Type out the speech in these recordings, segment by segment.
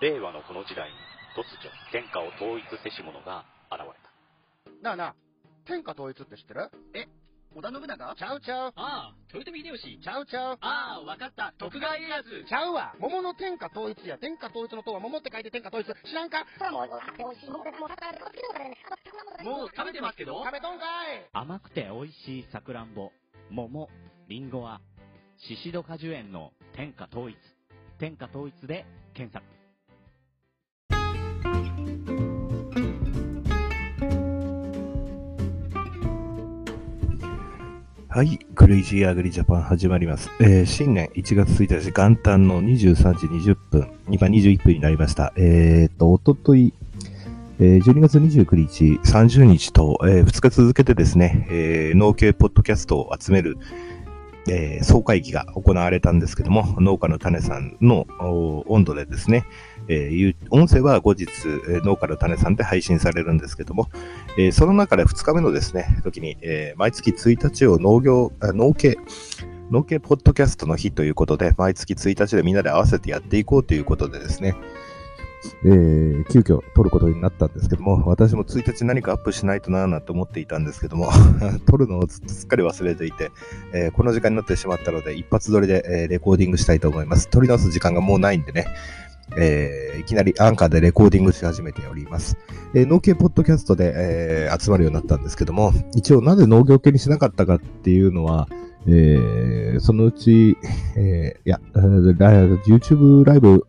令和のこの時代に突如天下を統一せし者が現れた。なあなあ、天下統一って知ってる？織田信長？ちゃうちゃう。ああ、豊臣秀吉。ちゃうちゃう。ああ、わかった。徳川家康。ちゃうわ。桃の天下統一や。天下統一の塔は桃って書いて天下統一。知らんか？もう食べてますけど？食べとんかい甘くて美味しいさくらんぼ、桃、りんごは、シシド果樹園の天下統一。天下統一で検索。はい。クレイジーアグリジャパン始まります。えー新年1月1日元旦の23時20分、今21分になりました。えーと、おととい、えー12月29日、30日と、え2日続けてですね、え農系ポッドキャストを集める、えー総会議が行われたんですけども、農家の種さんの温度でですね、えー音声は後日、農家の種さんで配信されるんですけども、えーその中で2日目のですね、時に、え毎月1日を農業、農系、農系ポッドキャストの日ということで、毎月1日でみんなで合わせてやっていこうということでですね、えー急遽撮ることになったんですけども、私も1日何かアップしないとなぁなんて思っていたんですけども、撮るのをずっとすっかり忘れていて、えーこの時間になってしまったので、一発撮りで、えーレコーディングしたいと思います。撮り直す時間がもうないんでね、えーいきなりアンカーでレコーディングし始めております。えー農系ポッドキャストで、えー集まるようになったんですけども、一応なぜ農業系にしなかったかっていうのは、えーそのうち、えーいや、YouTube ライブ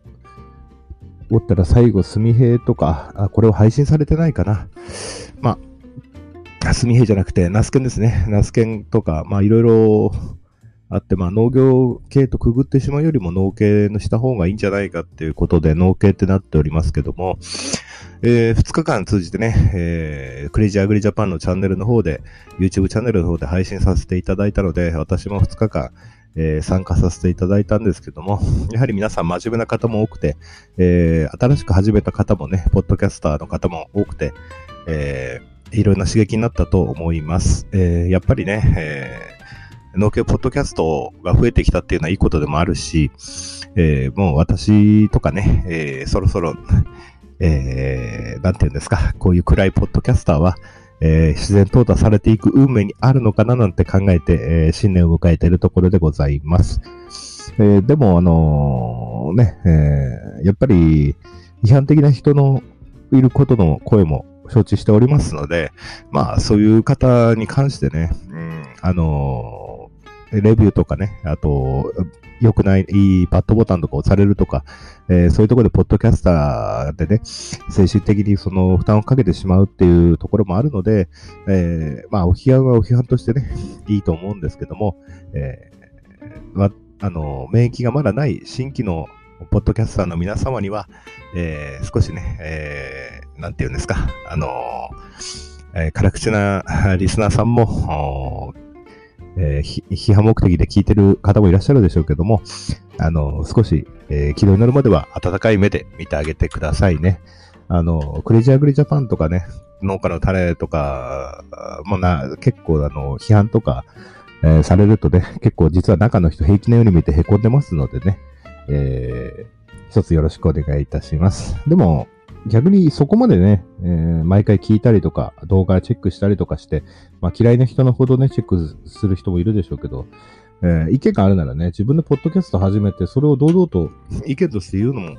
おったら最後、すみへいとか、あ、これを配信されてないかな。まあ、すみへいじゃなくて、ナスケンですね。ナスケンとか、まあいろいろあって、まあ農業系とくぐってしまうよりも農系のした方がいいんじゃないかっていうことで農系ってなっておりますけども、えー、2日間通じてね、えー、クレイジーアグリジャパンのチャンネルの方で、YouTube チャンネルの方で配信させていただいたので、私も2日間、えー参加させていただいたんですけども、やはり皆さん真面目な方も多くて、えー新しく始めた方もね、ポッドキャスターの方も多くて、えーいろんな刺激になったと思います。えーやっぱりね、えー農協ポッドキャストが増えてきたっていうのはいいことでもあるし、えーもう私とかね、えーそろそろ、えーなんていうんですか、こういう暗いポッドキャスターは、えー自然淘汰されていく運命にあるのかななんて考えて、えー新年を迎えているところでございます。えーでも、あのーね、えーやっぱり、批判的な人のいることの声も承知しておりますので、まあ、そういう方に関してね、うん、あのーレビューとかね、あと、良くない、いいバッドボタンとか押されるとか、えーそういうところで、ポッドキャスターでね、精神的にその負担をかけてしまうっていうところもあるので、えーまあ、お批判はお批判としてね、いいと思うんですけども、えーまあの、免疫がまだない新規のポッドキャスターの皆様には、えー少しね、えーなんて言うんですか、あのえー辛口なリスナーさんも、えー批判目的で聞いてる方もいらっしゃるでしょうけども、あの、少し、えー軌道に乗るまでは温かい目で見てあげてくださいね。あの、クレイジーアグリジャパンとかね、農家の種とか、もな、結構あの、批判とか、えーされるとね、結構実は中の人平気なように見て凹んでますのでね、えー一つよろしくお願いいたします。でも、逆にそこまでね、えー毎回聞いたりとか、動画チェックしたりとかして、まあ嫌いな人のほどね、チェックする人もいるでしょうけど、えー意見があるならね、自分でポッドキャスト始めて、それを堂々と 意見として言うのも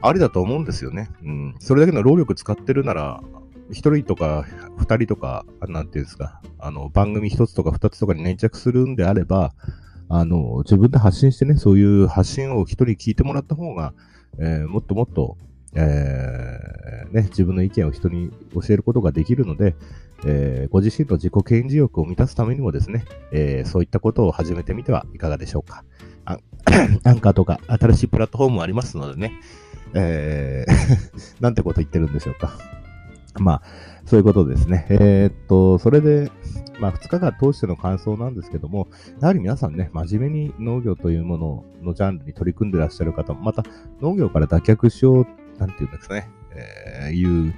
ありだと思うんですよね。うん。それだけの労力使ってるなら、一人とか二人とか、なんていうんですか、あの、番組一つとか二つとかに粘着するんであれば、あの、自分で発信してね、そういう発信を一人聞いてもらった方が、えーもっともっと、えーね、自分の意見を人に教えることができるので、えーご自身の自己顕示欲を満たすためにもですね、えーそういったことを始めてみてはいかがでしょうか。アン カーとか新しいプラットフォームもありますのでね、えー なんてこと言ってるんでしょうか。まあ、そういうことですね。えーっと、それで、まあ、2日間通しての感想なんですけども、やはり皆さんね、真面目に農業というもののジャンルに取り組んでらっしゃる方も、また農業から脱却しよう、なんていうんですかね、えーいう、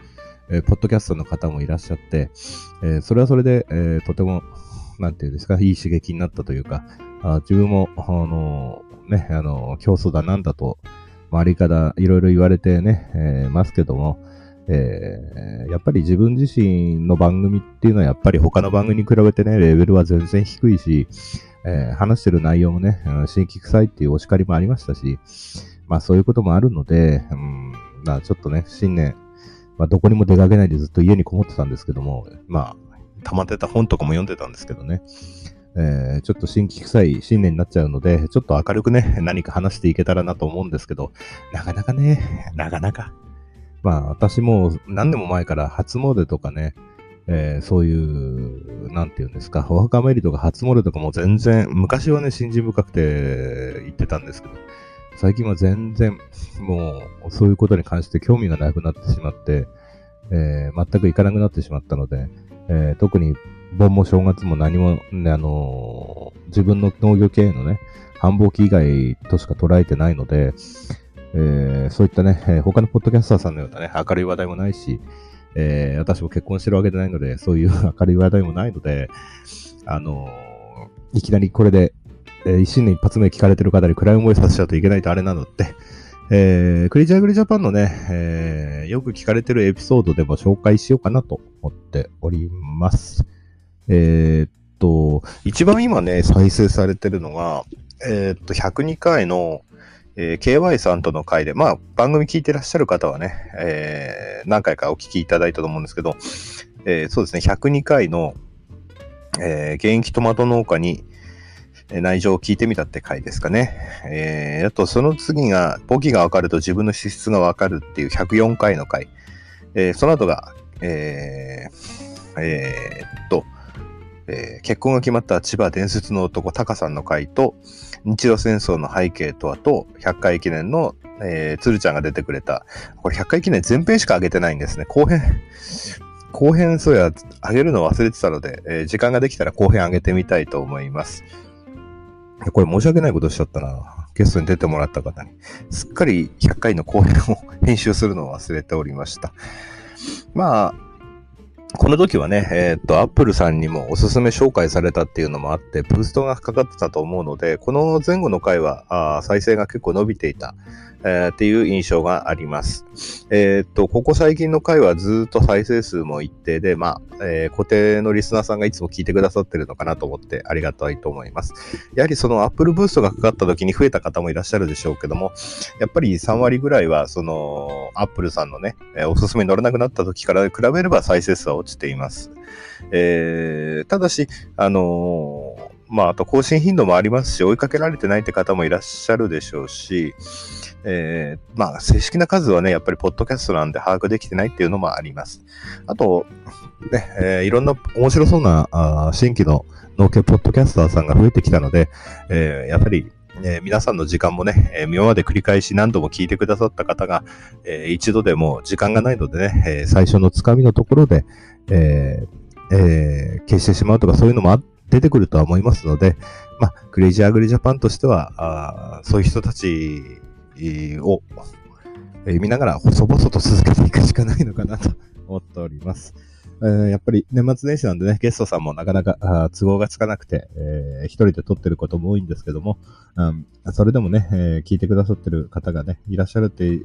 えーポッドキャストの方もいらっしゃって、えーそれはそれで、えーとても、なんていうんですか、いい刺激になったというか、あ自分も、あのね、あの競争だなんだと、周りからいろいろ言われてね、えーますけども、えーやっぱり自分自身の番組っていうのはやっぱり他の番組に比べてね、レベルは全然低いし、えー話してる内容もね、うん新規臭いっていうお叱りもありましたし、まあそういうこともあるので、うん、まあちょっとね、新年、まあどこにも出かけないでずっと家にこもってたんですけども、まあ、溜まってた本とかも読んでたんですけどね、えーちょっと新規臭い新年になっちゃうので、ちょっと明るくね、何か話していけたらなと思うんですけど、なかなかね、なかなか。まあ私も何年も前から初詣とかね、えーそういう、なんていうんですか、お墓参りとか初詣とかも全然、昔はね、信心深くて言ってたんですけど、最近は全然、もう、そういうことに関して興味がなくなってしまって、えー全く行かなくなってしまったので、えー特に盆も正月も何も、ね、あのー自分の農業経営のね、繁忙期以外としか捉えてないので、えーそういったね、えー他のポッドキャスターさんのようなね、明るい話題もないし、えー私も結婚してるわけじゃないので、そういう明るい話題もないので、あのいきなりこれで、えー新年一発目聞かれてる方に暗い思いさせちゃうといけないとあれなので、えー、クリーチャーグリジャパンのね、えーよく聞かれてるエピソードでも紹介しようかなと思っております。えーっと、一番今ね、再生されてるのが、えーっと、102回の、えー KY さんとの回で、まあ、番組聞いてらっしゃる方はね、えー何回かお聞きいただいたと思うんですけど、えーそうですね、102回の、えー現役トマト農家に、内情を聞いてみたって回ですかね。えーあと、その次が、簿記が分かると自分の資質が分かるっていう104回の回。えーその後が、えーえーっと、えー結婚が決まった千葉伝説の男、タカさんの回と、日露戦争の背景とあと、100回記念の、えー、鶴ちゃんが出てくれた、これ100回記念前編しか上げてないんですね。後編、後編そうや、上げるの忘れてたので、えー時間ができたら後編上げてみたいと思います。これ申し訳ないことしちゃったな。ゲストに出てもらった方に。すっかり100回の講演を 編集するのを忘れておりました。まあ、この時はね、えーっと、アップルさんにもおすすめ紹介されたっていうのもあって、ブーストがかかってたと思うので、この前後の回は、あ再生が結構伸びていた、えーっていう印象があります。えーっと、ここ最近の回はずっと再生数も一定で、まあ、え固定のリスナーさんがいつも聞いてくださってるのかなと思ってありがたいと思います。やはりその Apple ブーストがかかった時に増えた方もいらっしゃるでしょうけども、やっぱり3割ぐらいは、その、Apple さんのね、おすすめに乗れなくなった時から比べれば再生数は落ちています。えーただし、あのーまあ、あと更新頻度もありますし、追いかけられてないって方もいらっしゃるでしょうし、えーまあ、正式な数はね、やっぱりポッドキャストなんで把握できてないっていうのもあります。あと、ね、えーいろんな面白そうなあ新規の農家ポッドキャスターさんが増えてきたので、えーやっぱり、えー皆さんの時間もね、えー今まで繰り返し何度も聞いてくださった方が、えー一度でも時間がないのでね、えー最初のつかみのところで、えーえー消してしまうとかそういうのも出てくるとは思いますので、まあ、クレイジーアグリジャパンとしては、あそういう人たちを、えー見ながら細々と続けていくしかないのかなと 思っております。えーやっぱり年末年始なんでね、ゲストさんもなかなかあ都合がつかなくて、えー一人で撮ってることも多いんですけども、うん、それでもね、えー聞いてくださってる方がね、いらっしゃるって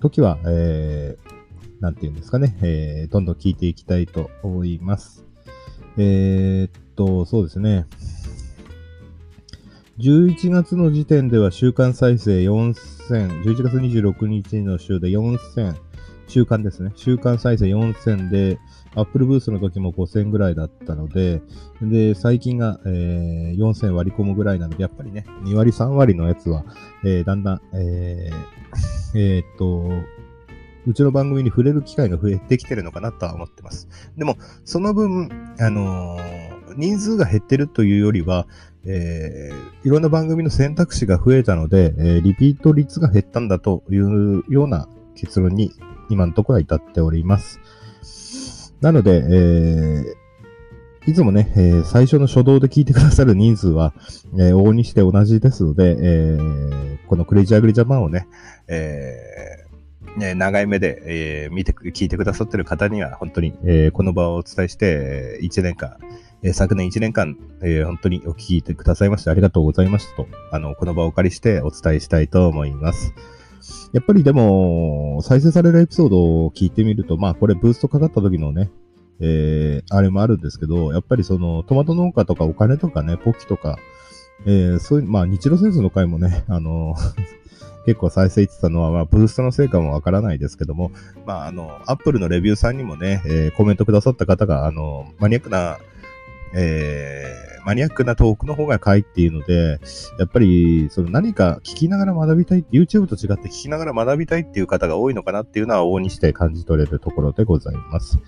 時は、えーなんていうんですかね、えーどんどん聞いていきたいと思います。えーっと、そうですね。11月の時点では週間再生4000、11月26日の週で4000、週間ですね。週間再生4000で、アップルブースの時も5000ぐらいだったので、で、最近が、えー4000割り込むぐらいなので、やっぱりね、2割3割のやつは、えーだんだん、えーえーっと、うちの番組に触れる機会が増えてきてるのかなとは思ってます。でも、その分、あのー人数が減ってるというよりは、えーいろんな番組の選択肢が増えたので、えーリピート率が減ったんだというような結論に今のところは至っております。なので、えーいつもね、えー最初の初動で聞いてくださる人数は、えー往々にして同じですので、えーこのクレイジーアグリジャパンをね、えー、長い目で、えー見て、聞いてくださってる方には、本当に、えーこの場をお伝えして、1年間、えー昨年1年間、えー本当にお聞いてくださいましてありがとうございましたと、あの、この場をお借りしてお伝えしたいと思います。やっぱりでも、再生されるエピソードを聞いてみると、まあこれブーストかかった時のね、えーあれもあるんですけど、やっぱりその、トマト農家とかお金とかね、ポキとか、えーそういう、まあ日露戦争の回もね、あの、結構再生いってたのは、まあ、ブーストの成果もわからないですけども、まあ、あの、アップルのレビューさんにもね、えーコメントくださった方が、あの、マニアックな、えーマニアックなトークの方が書いっているので、やっぱり、その何か聞きながら学びたい、YouTube と違って聞きながら学びたいっていう方が多いのかなっていうのは、往にして感じ取れるところでございます。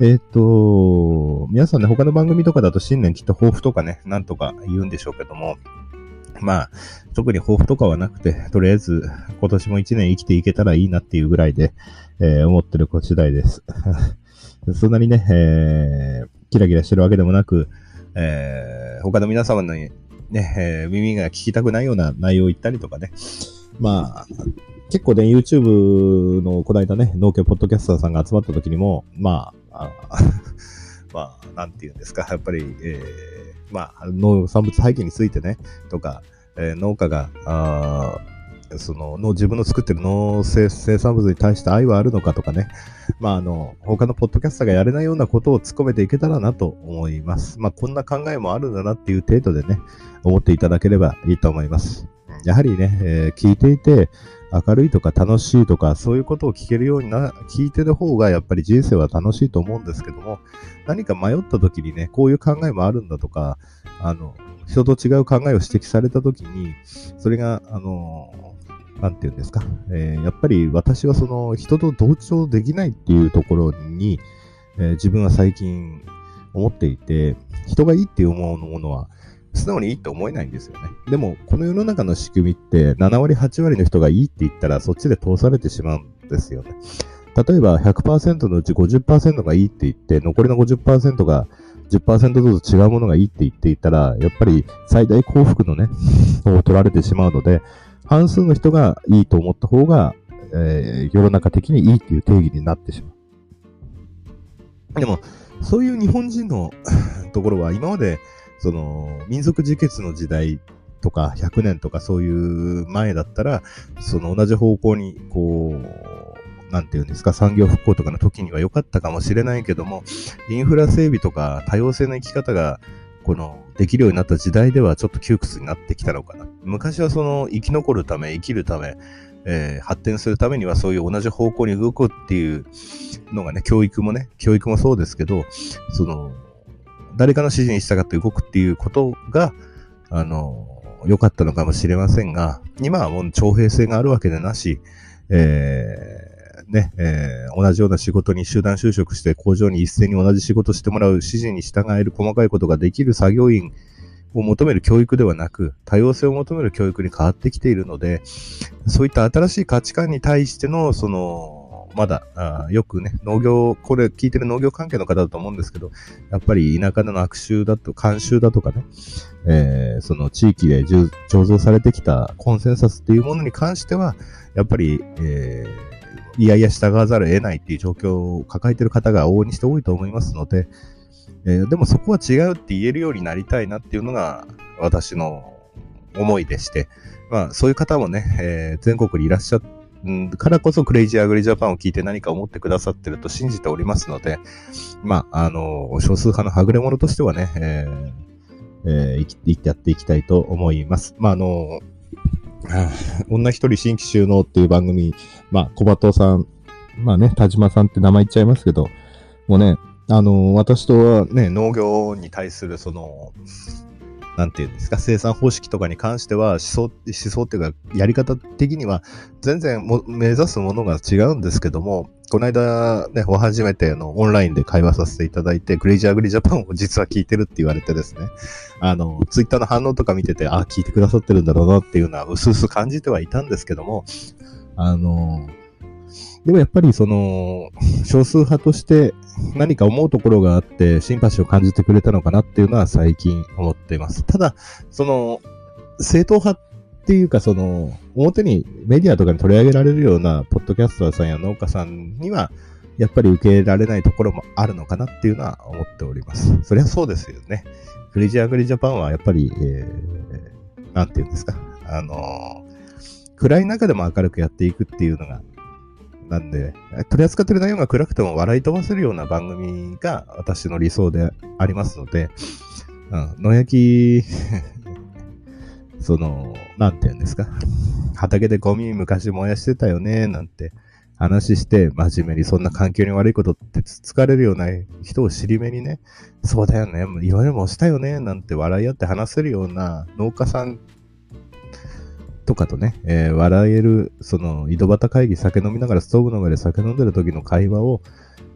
えっ、と、皆さんね、他の番組とかだと新年きっと抱負とかね、なんとか言うんでしょうけども、まあ、特に抱負とかはなくて、とりあえず今年も一年生きていけたらいいなっていうぐらいで、えー思ってるこ次第です。そんなにね、えーキラキラしてるわけでもなく、えー他の皆様のね、えー耳が聞きたくないような内容を言ったりとかね。まあ、結構ね、YouTube のこの間ね、農協ポッドキャスターさんが集まった時にも、まあ、あ まあ、なんて言うんですか、やっぱり、えーまあ、農産物廃棄についてね、とか、えー農家が、あその、の自分の作ってる農生生産物に対して愛はあるのかとかね、まあ、あの、他のポッドキャスターがやれないようなことを突っ込めていけたらなと思います。まあ、こんな考えもあるんだなっていう程度でね、思っていただければいいと思います。やはりね、えー聞いていて、明るいとか楽しいとか、そういうことを聞けるようにな、聞いてる方がやっぱり人生は楽しいと思うんですけども、何か迷った時にね、こういう考えもあるんだとか、あの、人と違う考えを指摘された時に、それが、あの、なんていうんですか、えーやっぱり私はその人と同調できないっていうところに、えー自分は最近思っていて、人がいいって思うものは、素直にいいって思えないんですよね。でも、この世の中の仕組みって、7割、8割の人がいいって言ったら、そっちで通されてしまうんですよね。例えば、100%のうち50%がいいって言って、残りの50%が10%ずつ違うものがいいって言っていたら、やっぱり最大幸福のね、を取られてしまうので、半数の人がいいと思った方が、えー世の中的にいいっていう定義になってしまう。でも、そういう日本人のところは今まで、その、民族自決の時代とか100年とかそういう前だったら、その同じ方向に、こう、なんていうんですか、産業復興とかの時には良かったかもしれないけども、インフラ整備とか多様性の生き方が、この、できるようになった時代ではちょっと窮屈になってきたのかな。昔はその、生き残るため、生きるため、えー発展するためにはそういう同じ方向に動くっていうのがね、教育もね、教育もそうですけど、その、誰かの指示に従って動くっていうことが、あの、良かったのかもしれませんが、今はもう徴兵制があるわけでなし、えーね、えー同じような仕事に集団就職して工場に一斉に同じ仕事してもらう指示に従える細かいことができる作業員を求める教育ではなく、多様性を求める教育に変わってきているので、そういった新しい価値観に対しての、その、まだ、あよくね、農業、これ聞いてる農業関係の方だと思うんですけど、やっぱり田舎での悪臭だと、慣習だとかね、えーその地域で醸造されてきたコンセンサスっていうものに関しては、やっぱり、えーいやいや従わざるを得ないっていう状況を抱えてる方が往々にして多いと思いますので、えーでもそこは違うって言えるようになりたいなっていうのが私の思いでして、まあそういう方もね、えー全国にいらっしゃうんからこそクレイジーアグリジャパンを聞いて何か思ってくださってると信じておりますので、まあ、あの、少数派のはぐれ者としてはね、えーえー生きてやっていきたいと思います。まあ、あの、女一人新規収納っていう番組、まあ、小鳩さん、まあね、田島さんって名前言っちゃいますけど、もうね、あの、私とはね、農業に対するその、なんていうんですか、生産方式とかに関しては、思想、思想っていうか、やり方的には、全然目指すものが違うんですけども、この間ね、お初めてのオンラインで会話させていただいて、クレイジーアグリジャパンを実は聞いてるって言われてですね、あの、ツイッターの反応とか見てて、あ、聞いてくださってるんだろうなっていうのは、うすうす感じてはいたんですけども、あの、でもやっぱりその、少数派として何か思うところがあって、シンパシーを感じてくれたのかなっていうのは最近思っています。ただ、その、正統派っていうか、その、表にメディアとかに取り上げられるような、ポッドキャスターさんや農家さんには、やっぱり受け入れられないところもあるのかなっていうのは思っております。そりゃそうですよね。クレイジアグリジャパンはやっぱり、えー、なんていうんですか。あのー暗い中でも明るくやっていくっていうのが、なんで、取り扱ってる内容が暗くても笑い飛ばせるような番組が私の理想でありますので、うん、野焼き、その、なんて言うんですか？畑でゴミ昔燃やしてたよね、なんて話して、真面目にそんな環境に悪いことってつつかれるような人を尻目にね、そうだよね、いろいろもしたよね、なんて笑い合って話せるような農家さんとかとね、えー笑える、その、井戸端会議酒飲みながらストーブの上で酒飲んでる時の会話を、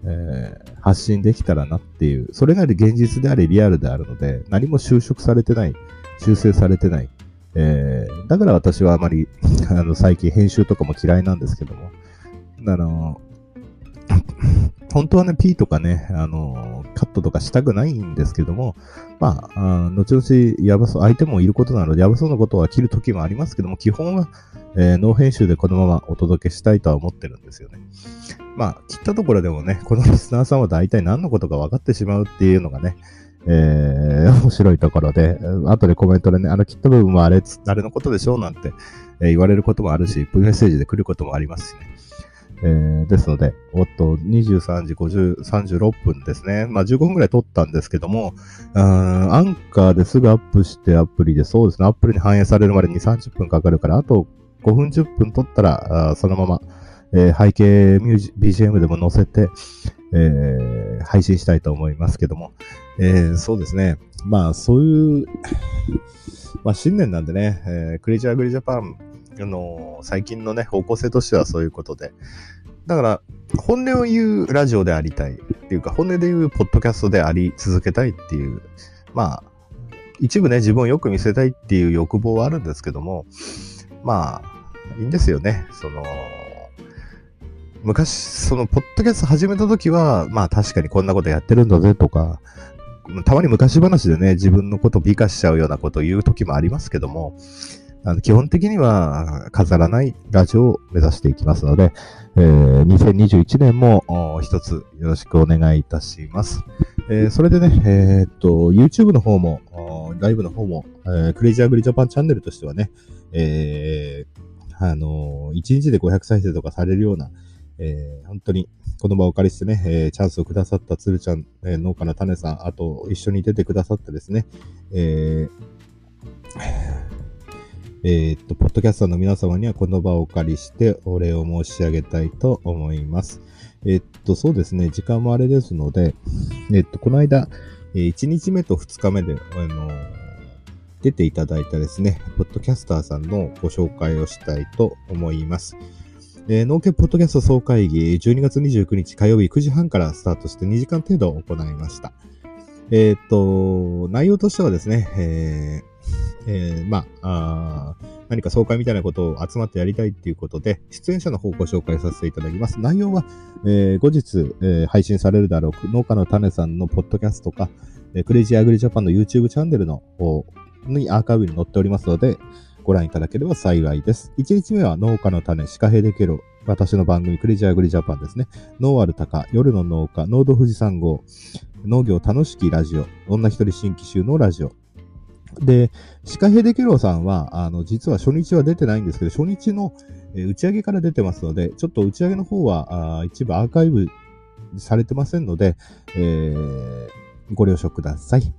えー発信できたらなっていう、それが現実でありリアルであるので、何も就職されてない、修正されてない。えーだから私はあまり、あの、最近編集とかも嫌いなんですけども、あの、本当はね、P とかね、あの、カットとかしたくないんですけども、まあ、あ後々、やばそう、相手もいることなので、やばそうなことは切る時もありますけども、基本は、えーノー編集でこのままお届けしたいとは思ってるんですよね。まあ、切ったところでもね、このリスナーさんは大体何のことか分かってしまうっていうのがね、えー、面白いところで、後でコメントでね、あの切った部分はあれ、あれのことでしょうなんて、えー言われることもあるし、メッセージで来ることもありますしね。えーですので、おっと、23時50、36分ですね。まあ15分くらい撮ったんですけども、うんアンカーですぐアップしてアプリで、そうですね、アプルに反映されるまで2、30分かかるから、あと5分、10分撮ったら、あそのまま、えー背景ミュージ BGM でも載せて、えー配信したいと思いますけども、えーそうですね。まあ、そういう、まあ、新年なんでね、えークレイジーアグリジャパンの最近のね、方向性としてはそういうことで。だから、本音を言うラジオでありたいっていうか、本音で言うポッドキャストであり続けたいっていう、まあ、一部ね、自分をよく見せたいっていう欲望はあるんですけども、まあ、いいんですよね。その、昔、その、ポッドキャスト始めた時は、まあ確かにこんなことやってるんだぜとか、たまに昔話でね、自分のことを美化しちゃうようなことを言う時もありますけども、あの基本的には飾らないラジオを目指していきますので、えー2021年も一つよろしくお願いいたします。えーそれでね、えーっと、YouTube の方も、ライブの方も、えークレイジーアグリジャパンチャンネルとしてはね、えーあのー、1日で500再生とかされるような、えー本当にこの場をお借りしてね、えーチャンスをくださったつるちゃん、えー農家の種さん、あと一緒に出てくださってですね、えーえーっと、ポッドキャスターの皆様にはこの場をお借りしてお礼を申し上げたいと思います。えーっと、そうですね、時間もあれですので、えーっと、この間、え1日目と2日目で、あの出ていただいたですね、ポッドキャスターさんのご紹介をしたいと思います。えー農家ポッドキャスト総会議、12月29日火曜日9時半からスタートして2時間程度行いました。えーっと、内容としてはですね、えーえーまああー何か総会みたいなことを集まってやりたいっていうことで、出演者の方をご紹介させていただきます。内容は、えー後日、えー配信されるだろう、農家の種さんのポッドキャストか、えークレイジーアグリジャパンの YouTube チャンネルの方にアーカイブに載っておりますので、ご覧いただければ幸いです。1日目は農家の種、シカヘデケロ、私の番組クレイジーアグリジャパンですね。ノーアルタカ、夜の農家、ノード富士山号、農業楽しきラジオ、女一人新規集のラジオ。で、シカヘデケロさんは、あの、実は初日は出てないんですけど、初日の、え打ち上げから出てますので、ちょっと打ち上げの方は、あ一部アーカイブされてませんので、えーご了承ください。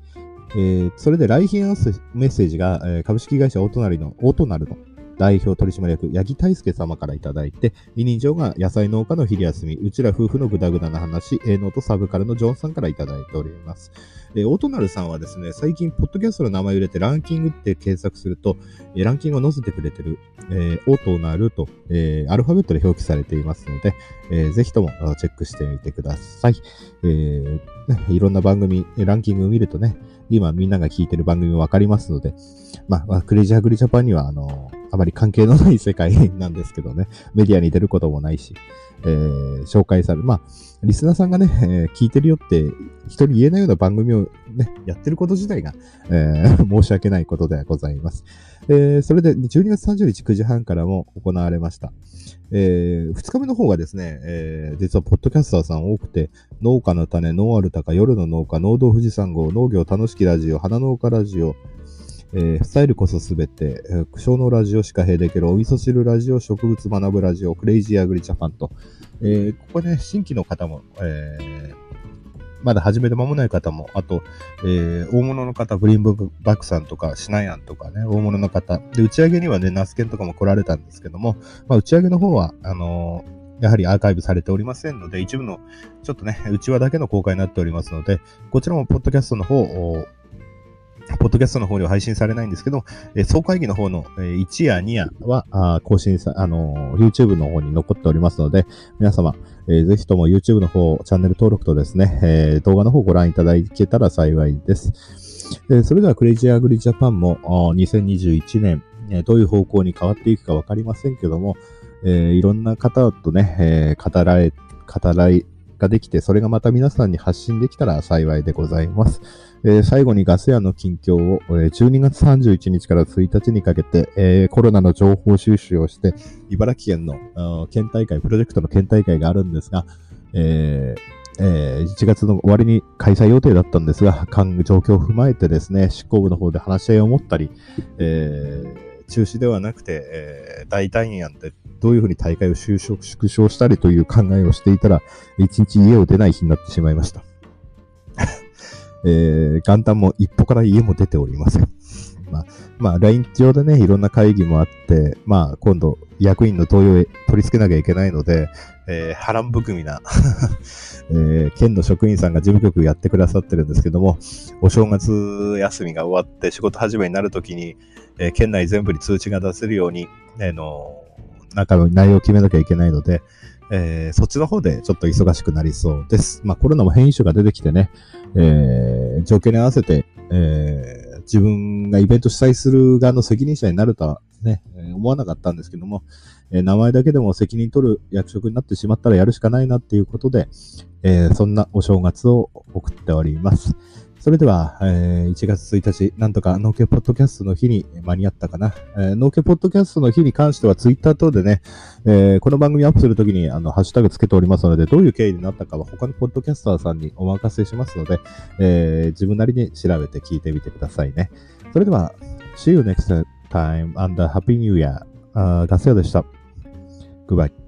えーそれで来賓メッセージが、え株式会社オートナリの、オートナルの代表取締役、八木大輔様からいただいて、委任状が野菜農家の昼休み、うちら夫婦のグダグダな話、営農とサブカルのジョンさんからいただいております。えーオートナルさんはですね、最近、ポッドキャストの名前を入れてランキングって検索すると、えーランキングを載せてくれてる、えーオートナルと、えーアルファベットで表記されていますので、えーぜひともチェックしてみてください。えーねいろんな番組、えランキングを見るとね、今みんなが聞いてる番組もわかりますので、まあ、クレイジーアグリジャパンには、あのあまり関係のない世界 なんですけどね。メディアに出ることもないし、えー、紹介される。まあ、リスナーさんがね、えー、聞いてるよって人に言えないような番組をね、やってること自体が、えー、申し訳ないことではございます。え、それで12月30日9時半からも行われました。え、2日目の方がですね、え、実はポッドキャスターさん多くて、農家の種、ノーアルタカ、夜の農家、農道富士山号、農業楽しきラジオ、花農家ラジオ、えー、スタイルこそすべて、えー、苦笑のラジオしか閉できるお味噌汁ラジオ、植物学ぶラジオ、クレイジーアグリジャパンと、えー、ここね、新規の方も、えー、まだ始めて間もない方も、あと、えー、大物の方、ブリーンブバックさんとか、シナヤンとかね、大物の方。で、打ち上げにはね、ナスケンとかも来られたんですけども、まあ、打ち上げの方は、あのー、やはりアーカイブされておりませんので、一部の、ちょっとね、内輪だけの公開になっておりますので、こちらもポッドキャストの方、ポッドキャストの方では配信されないんですけど、えー、総会議の方の、えー、1夜2夜は、あ更新さ、あのー、YouTube の方に残っておりますので、皆様、えー、ぜひとも YouTube の方、チャンネル登録とですね、えー、動画の方ご覧いただけたら幸いです。えー、それではクレイジーアグリジャパンも、2021年、えー、どういう方向に変わっていくかわかりませんけども、えー、いろんな方とね、えー、語られ、語らいができて、それがまた皆さんに発信できたら幸いでございます。えー、最後にガス屋の近況を、えー、12月31日から1日にかけて、えー、コロナの情報収集をして、茨城県の県大会、プロジェクトの県大会があるんですが、ええー、1月の終わりに開催予定だったんですが、状況を踏まえてですね、執行部の方で話し合いを持ったり、えー、中止ではなくて、えー、大単位案でどういうふうに大会を収縮縮小したりという考えをしていたら、一日家を出ない日になってしまいました。えー、元旦も一歩から家も出ておりません。まあ、まあ、LINE 上でね、いろんな会議もあって、まあ、今度、役員の同意を取り付けなきゃいけないので、えー、波乱含みな えー、県の職員さんが事務局やってくださってるんですけども、お正月休みが終わって仕事始めになるときに、えー、県内全部に通知が出せるように、あの中の内容を決めなきゃいけないので、えー、そっちの方でちょっと忙しくなりそうです。まあコロナも変異種が出てきてね、えー、状況に合わせて、えー、自分がイベント主催する側の責任者になるとはね、思わなかったんですけども、えー、名前だけでも責任取る役職になってしまったらやるしかないなっていうことで、えー、そんなお正月を送っております。それでは、えー、1月1日、なんとか農家ポッドキャストの日に間に合ったかな。えー、農家ポッドキャストの日に関してはツイッター等でね、えー、この番組アップするときにあの、ハッシュタグつけておりますので、どういう経緯になったかは他のポッドキャスターさんにお任せしますので、えー、自分なりに調べて聞いてみてくださいね。それでは、See you next time and Happy New Year! あガス屋でした。Goodbye.